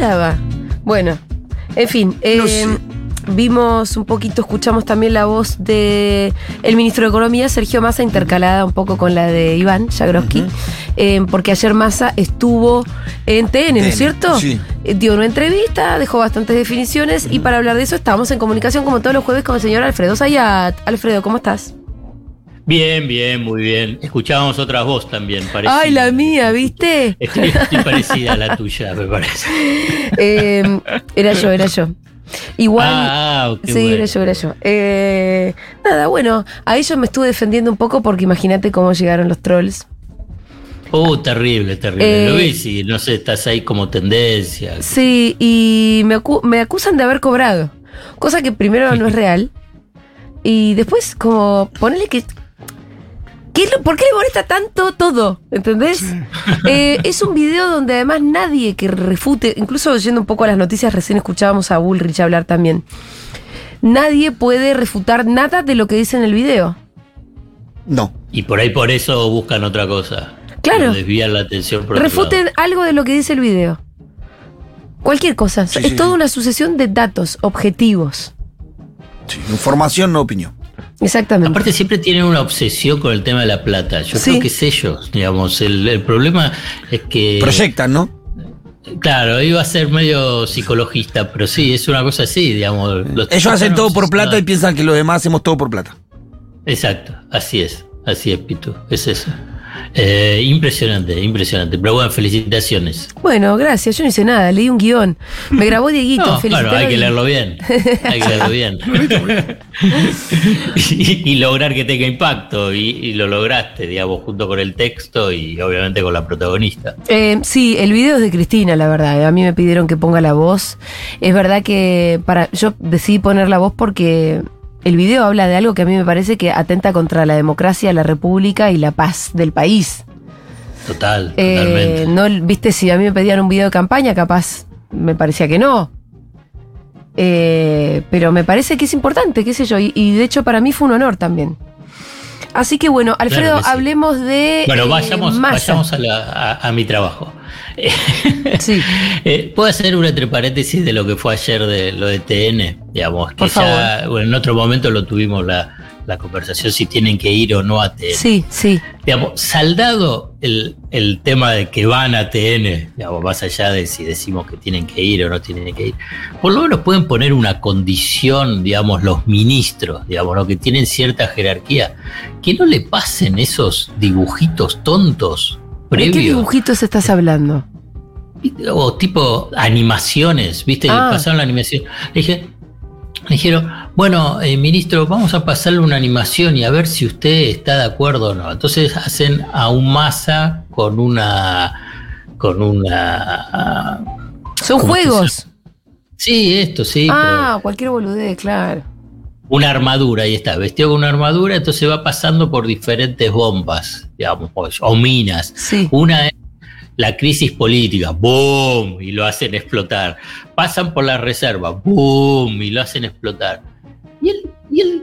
hablaba? Bueno, en fin. No eh, sé. Vimos un poquito, escuchamos también la voz de el ministro de Economía, Sergio Massa, intercalada un poco con la de Iván Jagroski, eh, porque ayer Massa estuvo en TN, ¿no es cierto? sí. Eh, Dio una entrevista, dejó bastantes definiciones y para hablar de eso estábamos en comunicación como todos los jueves con el señor Alfredo Zayat. Alfredo, ¿cómo estás? Bien, bien, muy bien. Escuchábamos otras voz también, parecida. Ay, la mía, ¿viste? Estoy, estoy parecida a la tuya, me parece. Eh, era yo, era yo. Igual. Ah, qué sí, bueno. era yo, era yo. Eh, nada, bueno, a ellos me estuve defendiendo un poco porque imagínate cómo llegaron los trolls. Oh, terrible, terrible. Eh, Lo ves y no sé, estás ahí como tendencia. Sí, y me, acu- me acusan de haber cobrado. Cosa que primero no es real. Y después, como, ponele que. ¿Qué es lo- ¿Por qué le molesta tanto todo? ¿Entendés? Eh, es un video donde además nadie que refute, incluso yendo un poco a las noticias, recién escuchábamos a Bullrich hablar también. Nadie puede refutar nada de lo que dice en el video. No. Y por ahí por eso buscan otra cosa. Claro. Desvían la atención por Refuten algo de lo que dice el video. Cualquier cosa. Sí, es sí, toda sí. una sucesión de datos objetivos. Sí, información, no opinión. Exactamente. Aparte siempre tienen una obsesión con el tema de la plata. Yo Sí. creo que es ellos, digamos. El, el problema es que... Proyectan, ¿no? Claro, iba a ser medio psicologista, pero sí, es una cosa así, digamos. Los Ellos hacen todo por plata y piensan que los demás hacemos todo por plata. Exacto, así es, así es, Pitu, es eso. Eh, impresionante, impresionante. Pero bueno, felicitaciones. Bueno, gracias. Yo no hice nada. Leí un guion. Me grabó Dieguito. No, claro, hay que leerlo bien. Hay que leerlo bien. y, y lograr que tenga impacto. Y, y lo lograste, digamos, junto con el texto y obviamente con la protagonista. Eh, sí, el video es de Cristina, la verdad. A mí me pidieron que ponga la voz. Es verdad que para yo decidí poner la voz porque el video habla de algo que a mí me parece que atenta contra la democracia, la república y la paz del país. Total, Eh, totalmente. no, viste, si a mí me pedían un video de campaña, capaz me parecía que no. Eh, pero me parece que es importante, qué sé yo. Y, y de hecho para mí fue un honor también. Así que bueno, Alfredo, Claro que sí. hablemos de. Bueno, eh, vayamos, vayamos a, la- a- a mi trabajo. Sí. Eh, ¿Puedo hacer una entre paréntesis de lo que fue ayer de lo de TN? Digamos, que Por ya, bueno, en otro momento lo tuvimos la, la conversación si tienen que ir o no a TN. Sí, sí. Digamos, saldado el, el tema de que van a TN, digamos, más allá de si decimos que tienen que ir o no tienen que ir, por lo menos pueden poner una condición, digamos, los ministros, digamos, ¿no? que tienen cierta jerarquía, que no le pasen esos dibujitos tontos ¿De qué previos. dibujitos estás hablando? O tipo animaciones, ¿viste? Ah. Pasaron la animación. Le dije, le dijeron, bueno, eh, ministro, vamos a pasarle una animación y a ver si usted está de acuerdo o no. Entonces hacen a un masa con una. con una. Son ¿Cómo que juegos. Sí, esto, sí. ah, cualquier boludez, claro. una armadura, ahí está, vestido con una armadura, entonces va pasando por diferentes bombas, digamos, o- o minas. Sí. Una es la crisis política, ¡boom! Y lo hacen explotar. Pasan por la reserva, ¡boom! Y lo hacen explotar. Y él, y él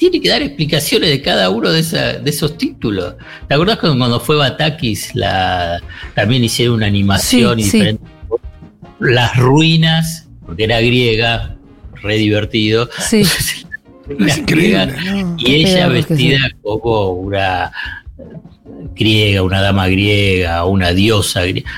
tiene que dar explicaciones de cada uno de, esa- de esos títulos. ¿Te acordás cuando, cuando fue Batakis? La, también hicieron una animación Sí, y sí. Las ruinas, porque era griega, re divertido. Sí. Griegas, ¿no? y ella vestida como una griega, una dama griega, una diosa griega.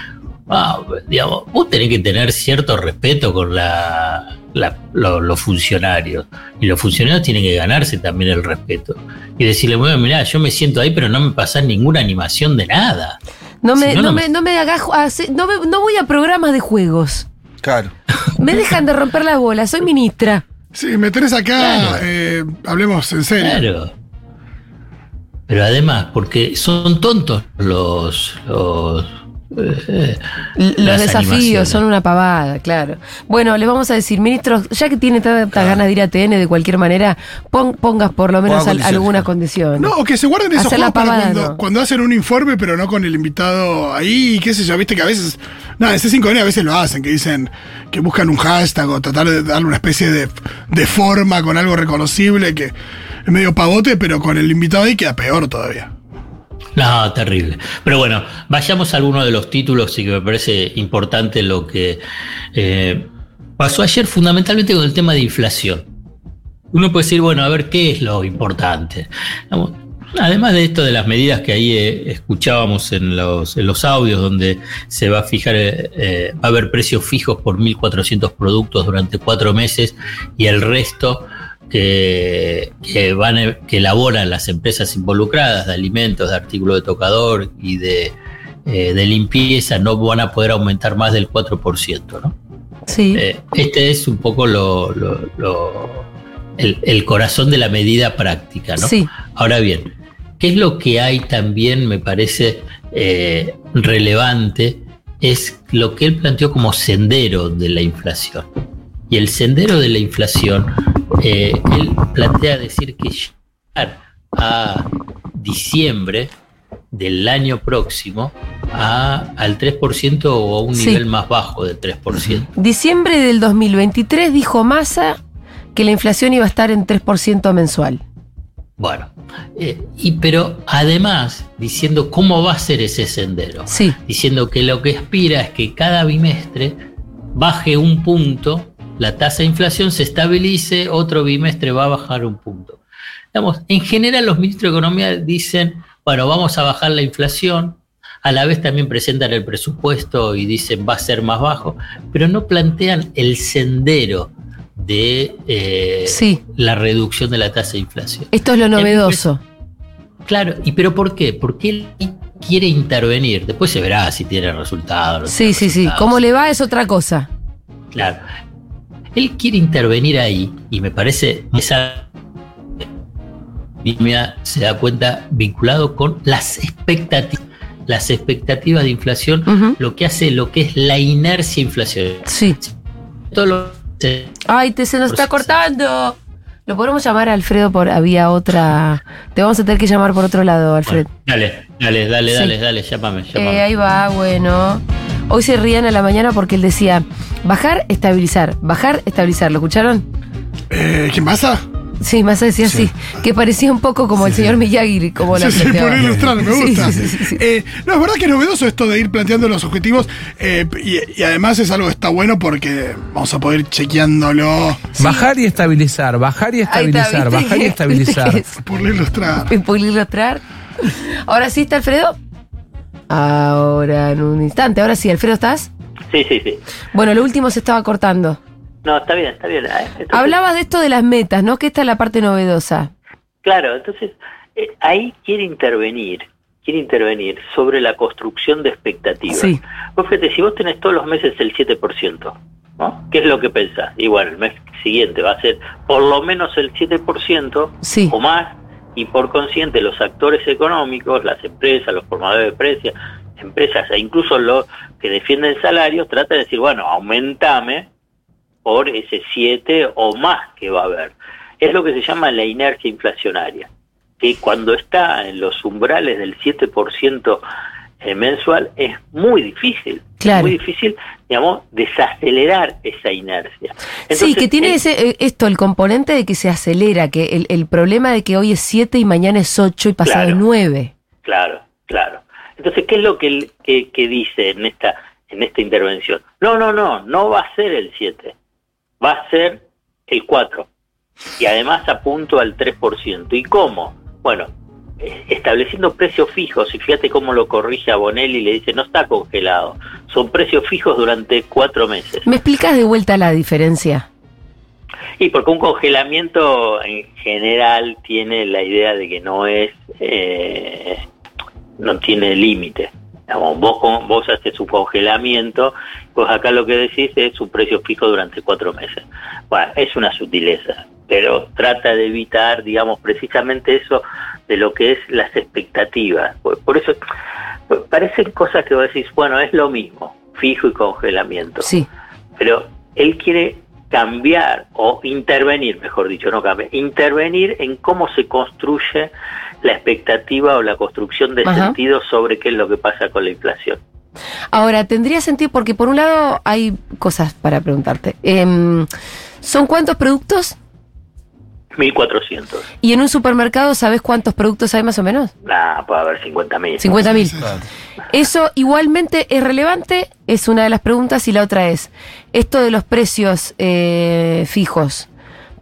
Ah, digamos, vos tenés que tener cierto respeto con la, la- lo- los funcionarios. Y los funcionarios tienen que ganarse también el respeto. Y decirle, bueno, mirá, yo me siento ahí, pero no me pasás ninguna animación de nada. No me, Si no, me, me- no me hagas hace- no, me- no voy a programas de juegos. Claro. Me dejan de romper las bolas, soy ministra. Sí, me tenés acá, Claro. eh, hablemos en serio. Claro. Pero además, porque son tontos los, Los desafíos animaciones. son una pavada, claro. Bueno, le vamos a decir, ministro, ya que tiene tantas ganas de ir a TN de cualquier manera, pon- pongas por lo menos condiciones. alguna condición. No, o que se guarden esos Hacer la juegos para pavada, cuando, no. cuando hacen un informe, pero no con el invitado ahí, qué sé yo, viste que a veces, nada, en C5N a veces lo hacen, que dicen que buscan un hashtag o tratar de darle una especie de, de forma con algo reconocible que es medio pavote, pero con el invitado ahí queda peor todavía. No, terrible. Pero bueno, vayamos a alguno de los títulos y que me parece importante lo que eh, pasó ayer fundamentalmente con el tema de inflación. Uno puede decir, bueno, a ver qué es lo importante. Además de esto de las medidas que ahí eh, escuchábamos en los, en los audios, donde se va a fijar, eh, eh, va a haber precios fijos por 1.400 productos durante cuatro meses y el resto que, que, van, que elaboran las empresas involucradas de alimentos, de artículos de tocador y de, de limpieza no van a poder aumentar más del 4%. ¿no? Sí. este es un poco lo, lo, lo el, el, corazón de la medida práctica. ¿no? Sí. Ahora bien, ¿Qué es lo que hay también, me parece eh, relevante? Es lo que él planteó como sendero de la inflación. Y el sendero de la inflación, eh, él plantea decir que llegar a diciembre del año próximo a, al 3% o a un Sí. nivel más bajo del 3%. Diciembre del 2023 dijo Massa que la inflación iba a estar en 3% mensual. Bueno, eh, y pero además diciendo cómo va a ser ese sendero. Sí. diciendo que lo que aspira es que cada bimestre baje un punto, la tasa de inflación se estabilice, otro bimestre va a bajar un punto. Digamos, en general los ministros de Economía dicen, bueno, vamos a bajar la inflación, a la vez también presentan el presupuesto y dicen va a ser más bajo, pero no plantean el sendero de eh, Sí. la reducción de la tasa de inflación. Esto es lo novedoso. Claro, ¿y pero por qué? Porque él quiere intervenir. Después se verá si tiene resultados. no Sí, sí, sí. Cómo le va es otra cosa. Claro. Él quiere intervenir ahí y me parece esa se da cuenta vinculado con las expectativas. Las expectativas de inflación, lo que hace lo que es la inercia inflacionaria. Sí. Todo lo se- Ay, te se nos está cortando. Lo podemos llamar a Alfredo por había otra. Te vamos a tener que llamar por otro lado, Alfred. Bueno, dale, dale, dale, Sí. dale, dale, llámame, llámame. Eh, ahí va, bueno. Hoy se rían a la mañana porque él decía bajar, estabilizar, bajar, estabilizar. ¿Lo escucharon? Eh, ¿Quién pasa? Sí, más decía así. Que parecía un poco como el señor Miyagi, como la Sí, sí, por ilustrar, me Sí, gusta. sí, sí, sí, sí. Eh, no, es verdad que es novedoso esto de ir planteando los objetivos eh, y, y además es algo que está bueno porque vamos a poder ir chequeándolo Bajar y estabilizar, bajar y está, estabilizar, ¿viste bajar y estabilizar. es? por ilustrar. En ilustrar. Ahora sí está Alfredo. Ahora en un instante. Ahora sí, Alfredo, ¿estás? Sí, sí, sí. Bueno, lo último se estaba cortando. No, está bien, está bien. Ah, entonces- Hablabas de esto de las metas, ¿no? Que esta es la parte novedosa. Claro, entonces eh, ahí quiere intervenir, quiere intervenir sobre la construcción de expectativas. Sí. Vos fíjate, si vos tenés todos los meses el 7%, ¿no? ¿Qué es lo que pensás? Y bueno, el mes siguiente va a ser por lo menos el 7% Sí. o más, y por consiguiente los actores económicos, las empresas, los formadores de precios, empresas e incluso los que defienden salarios, tratan de decir, bueno, aumentame por ese 7 o más que va a haber. Es lo que se llama la inercia inflacionaria, que cuando está en los umbrales del 7% eh, mensual es muy difícil, Claro. muy difícil, digamos, desacelerar esa inercia. sí, que tiene ese, eh, esto, el componente de que se acelera, que el, el problema de que hoy es 7 y mañana es 8 y pasado es 9. Claro, claro. Entonces, ¿qué es lo que, que, que dice en esta, en esta intervención? No, no, no, no va a ser el 7, va a ser el 4. Y además apunto al 3%. ¿Y cómo? Bueno, estableciendo precios fijos, y fíjate cómo lo corrige a Bonelli y le dice, no está congelado, son precios fijos durante cuatro meses. ¿Me explicas de vuelta la diferencia? Y porque un congelamiento en general tiene la idea de que no es, eh, no tiene límite. Vos, vos haces un congelamiento, pues acá lo que decís es un precio fijo durante cuatro meses. Bueno, es una sutileza, pero trata de evitar, digamos, precisamente eso de lo que es las expectativas. Por, por eso, parecen cosas que vos decís, bueno, es lo mismo, fijo y congelamiento Sí. pero él quiere cambiar o intervenir, mejor dicho, no cambiar, intervenir en cómo se construye la expectativa o la construcción de Ajá. sentido sobre qué es lo que pasa con la inflación. Ahora, tendría sentido porque por un lado hay cosas para preguntarte. Em, ¿Son cuántos productos? 1400. ¿Y en un supermercado sabes cuántos productos hay más o menos? Nah, puede haber 50.000. 50 mil. Claro. Eso igualmente es relevante, es una de las preguntas y la otra es, esto de los precios eh, fijos,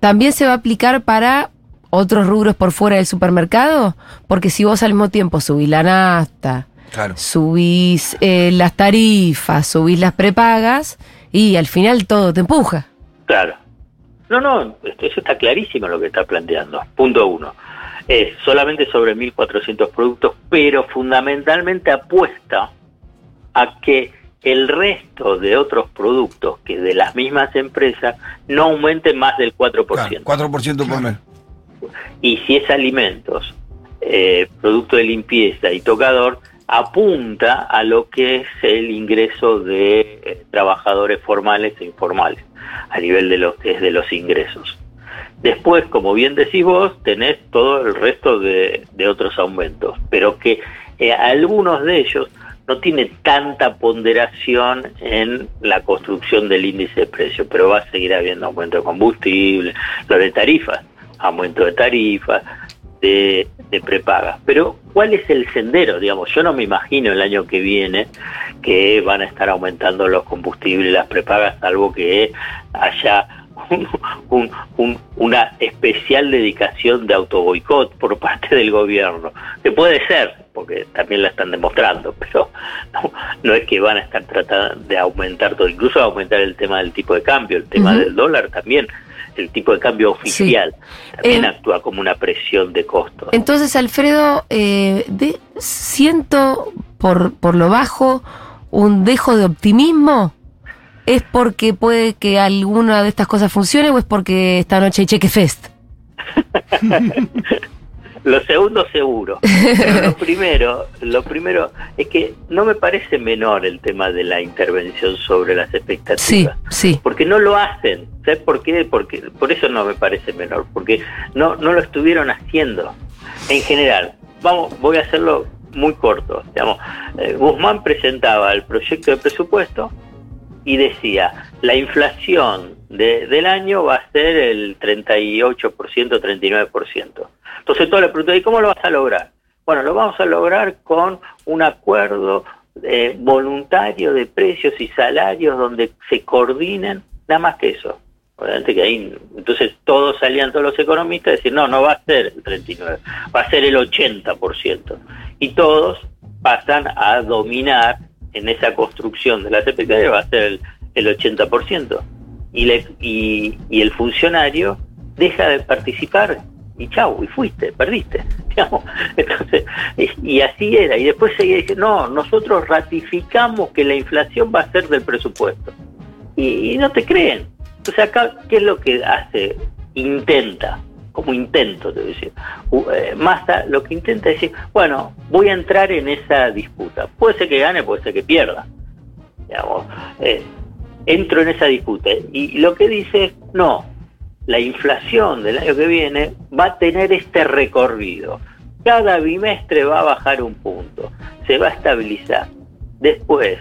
¿también se va a aplicar para otros rubros por fuera del supermercado? Porque si vos al mismo tiempo subís la nafta, Claro. subís eh, las tarifas, subís las prepagas y al final todo te empuja. Claro. No, no, eso está clarísimo lo que está planteando. Punto uno. Es solamente sobre 1.400 productos, pero fundamentalmente apuesta a que el resto de otros productos que de las mismas empresas no aumenten más del 4%. Claro, 4% por mes. y si es alimentos, eh, producto de limpieza y tocador, apunta a lo que es el ingreso de eh, trabajadores formales e informales, a nivel de lo que es de los ingresos. Después, como bien decís vos, tenés todo el resto de, de otros aumentos, pero que eh, algunos de ellos no tienen tanta ponderación en la construcción del índice de precios, pero va a seguir habiendo aumento de combustible, lo de tarifas, aumento de tarifas, de, de prepagas. Pero, ¿cuál es el sendero? Digamos, yo no me imagino el año que viene que van a estar aumentando los combustibles, las prepagas, salvo que haya un- un- un- una especial dedicación de autoboicot por parte del gobierno, que puede ser, porque también la están demostrando, pero no, no es que van a estar tratando de aumentar todo, incluso aumentar el tema del tipo de cambio, el tema del dólar también, el tipo de cambio oficial, también Eh, actúa como una presión de costos. Entonces, Alfredo, eh, de- siento por, por lo bajo un dejo de optimismo. ¿Es porque puede que alguna de estas cosas funcione o es porque esta noche hay Cheque Fest? Lo segundo seguro. Pero lo primero, lo primero es que no me parece menor el tema de la intervención sobre las expectativas. Sí, sí. Porque no lo hacen. ¿Sabes por qué? Porque por eso no me parece menor, porque no no lo estuvieron haciendo. En general, vamos, voy a hacerlo muy corto. Digamos, eh, Guzmán presentaba el proyecto de presupuesto y decía, la inflación de- del año va a ser el 38%, 39%. Entonces todo le preguntó, ¿y cómo lo vas a lograr? Bueno, lo vamos a lograr con un acuerdo eh, voluntario de precios y salarios donde se coordinen, nada más que eso. Obviamente que ahí, entonces todos salían, todos los economistas, a decir, no, no va a ser el 39, va a ser el 80%. Y todos pasan a dominar en esa construcción de la CPK, va a ser el, el 80%. Y, le, y, y el funcionario deja de participar y chau, y fuiste, perdiste. digamos. Entonces, y así era. Y después seguía diciendo, no, nosotros ratificamos que la inflación va a ser del presupuesto. Y, y no te creen. Entonces acá, ¿qué es lo que hace? Intenta, como intento, te voy a decir. Eh, Massa lo que intenta es decir, bueno, voy a entrar en esa disputa. Puede ser que gane, puede ser que pierda. Digamos, eh, entro en esa disputa. Y lo que dice es, no, la inflación del año que viene va a tener este recorrido. Cada bimestre va a bajar un punto, se va a estabilizar. Después,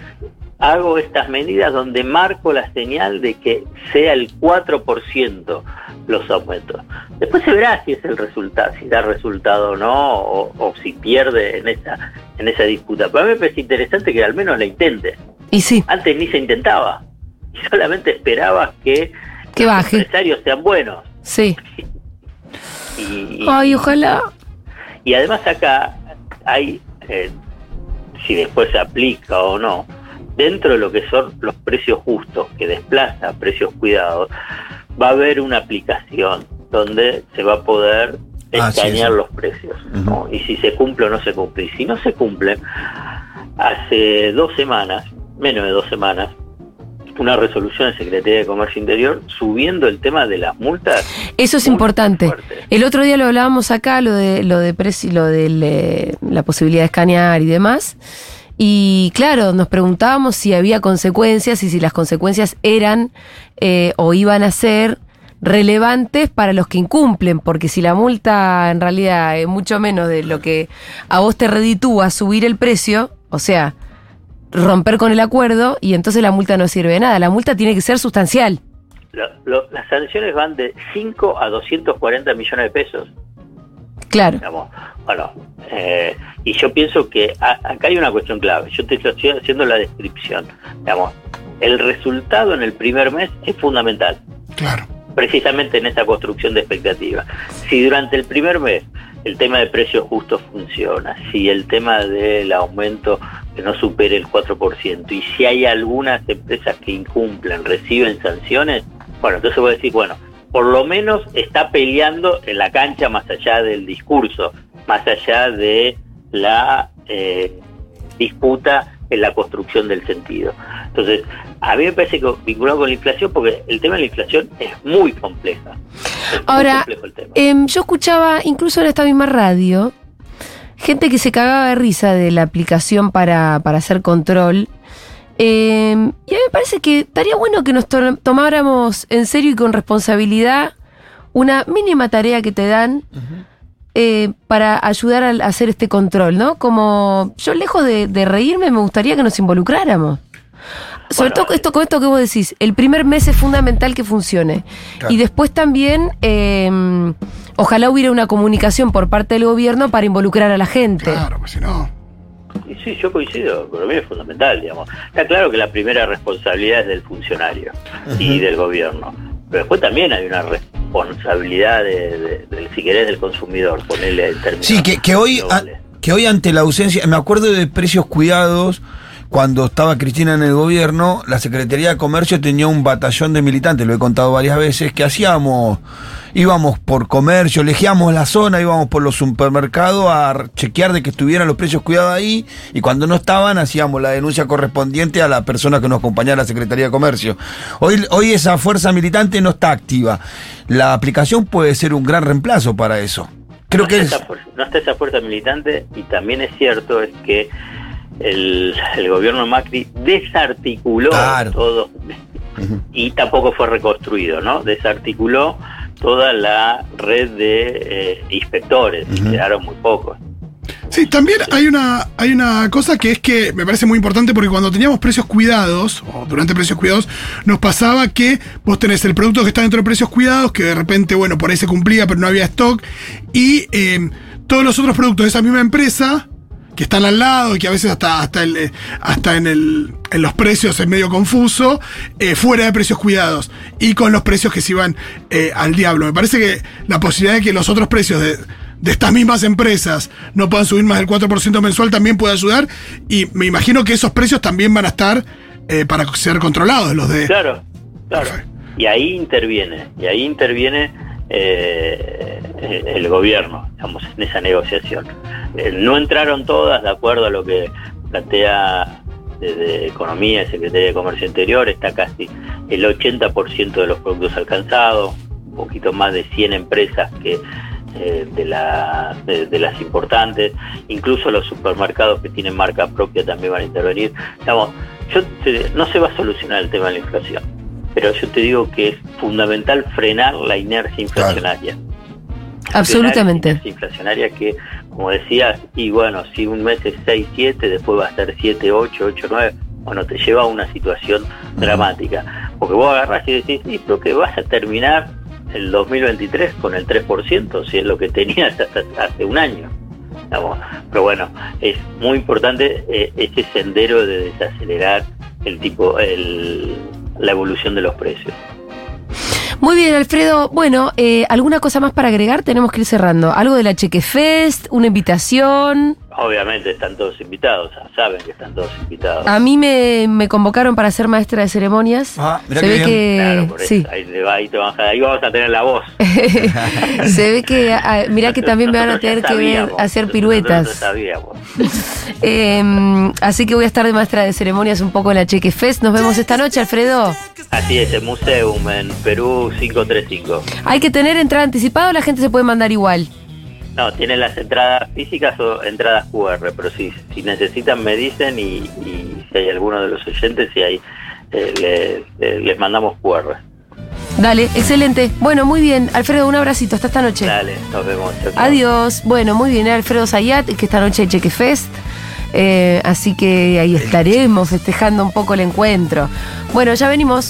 hago estas medidas donde marco la señal de que sea el 4% los aumentos. Después se verá si es el resultado, si da resultado o no, o, o si pierde en esa, en esa disputa. Para mí me parece interesante que al menos la intente. Y sí, Antes ni se intentaba. Y solamente esperaba que Que los baje. empresarios sean buenos. sí. Y, Ay, ojalá. y además acá hay, eh, si después se aplica o no, dentro de lo que son los precios justos, que desplaza precios cuidados, va a haber una aplicación donde se va a poder Ah, sí, escanear sí. los precios. ¿no? Y si se cumple o no se cumple. Y si no se cumple, hace dos semanas, menos de dos semanas, una resolución de Secretaría de Comercio Interior subiendo el tema de las multas. Eso es importante. El otro día lo hablábamos acá, lo de lo de lo de la posibilidad de escanear y demás. Y claro, nos preguntábamos si había consecuencias y si las consecuencias eran eh, o iban a ser relevantes para los que incumplen, porque si la multa en realidad es mucho menos de lo que a vos te reditúa subir el precio, o sea, romper con el acuerdo y entonces la multa no sirve de nada. La multa tiene que ser sustancial. lo- lo- las sanciones van de 5 a 240 millones de pesos. Claro. digamos. Bueno, eh, y yo pienso que a- acá hay una cuestión clave. Yo te estoy haciendo la descripción. Digamos, el resultado en el primer mes es fundamental, Claro. precisamente en esa construcción de expectativa. Si durante el primer mes el tema de precios justos funciona, si el tema del aumento que no supere el 4%, y si hay algunas empresas que incumplen, reciben sanciones, bueno, entonces voy a decir, bueno, por lo menos está peleando en la cancha más allá del discurso, más allá de la eh, disputa en la construcción del sentido. Entonces, a mí me parece que vinculado con la inflación, porque el tema de la inflación es muy compleja. Es Ahora, complejo el tema. Em, yo escuchaba, incluso en esta misma radio, gente que se cagaba de risa de la aplicación para, para hacer control. Em, y a mí me parece que estaría bueno que nos to- tomáramos en serio y con responsabilidad una mínima tarea que te dan eh, para ayudar a, a hacer este control, ¿no? Como yo lejos de, de reírme me gustaría que nos involucráramos. Sobre Bueno, todo esto, con esto que vos decís, el primer mes es fundamental que funcione. Claro. Y después también, eh, ojalá hubiera una comunicación por parte del gobierno para involucrar a la gente. Claro, pues si no. Y sí, yo coincido, para mí es fundamental, digamos. Está claro que la primera responsabilidad es del funcionario y del gobierno, pero después también hay una responsabilidad de, si querés, del consumidor, ponerle en términos Sí, que, que hoy, a- que hoy ante la ausencia, me acuerdo de precios cuidados, cuando estaba Cristina en el gobierno, la Secretaría de Comercio tenía un batallón de militantes, lo he contado varias veces, que hacíamos, íbamos por comercio, elegíamos la zona, íbamos por los supermercados a chequear de que estuvieran los precios cuidados ahí, y cuando no estaban hacíamos la denuncia correspondiente a la persona que nos acompañaba a la Secretaría de Comercio. Hoy, hoy esa fuerza militante no está activa. La aplicación puede ser un gran reemplazo para eso. Creo no que está es... esa fuerza- no está esa fuerza militante y también es cierto es que el, el gobierno Macri desarticuló Claro. todo y tampoco fue reconstruido, ¿no? Desarticuló toda la red de eh, inspectores, y Ujú. quedaron muy pocos. Sí, también hay una, hay una cosa que es que me parece muy importante porque cuando teníamos precios cuidados, o durante precios cuidados, nos pasaba que vos tenés el producto que está dentro de precios cuidados, que de repente, bueno, por ahí se cumplía, pero no había stock, y eh, todos los otros productos de esa misma empresa, que están al lado y que a veces hasta, hasta, el, eh, hasta en, el, en los precios es medio confuso, eh, fuera de precios cuidados y con los precios que se iban eh, al diablo. Me parece que la posibilidad de que los otros precios de, de estas mismas empresas no puedan subir más del 4% mensual también puede ayudar y me imagino que esos precios también van a estar eh, para ser controlados, los de... Claro, claro. Y ahí interviene, y ahí interviene eh, el, gobierno, digamos, en esa negociación. Eh, no entraron todas de acuerdo a lo que plantea desde Economía y Secretaría de Comercio Interior, está casi el 80% de los productos alcanzados, un poquito más de 100 empresas que eh, de, la, de, de las importantes, incluso los supermercados que tienen marca propia también van a intervenir. Digamos, yo no se va a solucionar el tema de la inflación, pero yo te digo que es fundamental frenar la inercia inflacionaria. Absolutamente. Inercia inflacionaria que, como decías, y bueno, si un mes es 6, 7, después va a ser 7, 8, 8, 9, bueno, te lleva a una situación dramática. Porque vos agarrás y decís, sí, pero que vas a terminar el 2023 con el 3%, si es lo que tenías hasta hace un año. Pero bueno, es muy importante eh, ese sendero de desacelerar el tipo, el, la evolución de los precios. Muy bien, Alfredo. Bueno, eh, ¿alguna cosa más para agregar? Tenemos que ir cerrando. ¿Algo de la Chequefest? ¿Una invitación? Obviamente están todos invitados, saben que están todos invitados. A mí me, me convocaron para ser maestra de ceremonias. Ah, Se ve bien. que. Claro, por eso, sí. ahí, ahí te vamos a, ahí vamos a tener la voz. Se ve que. ah, mirá que también me van a tener que ver hacer piruetas. Eh, así que voy a estar de maestra de ceremonias un poco en la Chequefest. Nos vemos esta noche, Alfredo. Así es, el Museum en Perú 535. Hay que tener entrada anticipada o la gente se puede mandar igual. No, tienen las entradas físicas o entradas QR, pero si, si necesitan me dicen y, y si hay alguno de los oyentes, si hay, eh, le- le- les mandamos QR. Dale, excelente. Bueno, muy bien. Alfredo, un abracito. Hasta esta noche. Dale, nos vemos. Adiós. Bueno, muy bien, Alfredo Zayat, que esta noche hay Chequefest. Eh, así que ahí estaremos festejando un poco el encuentro. Bueno, ya venimos.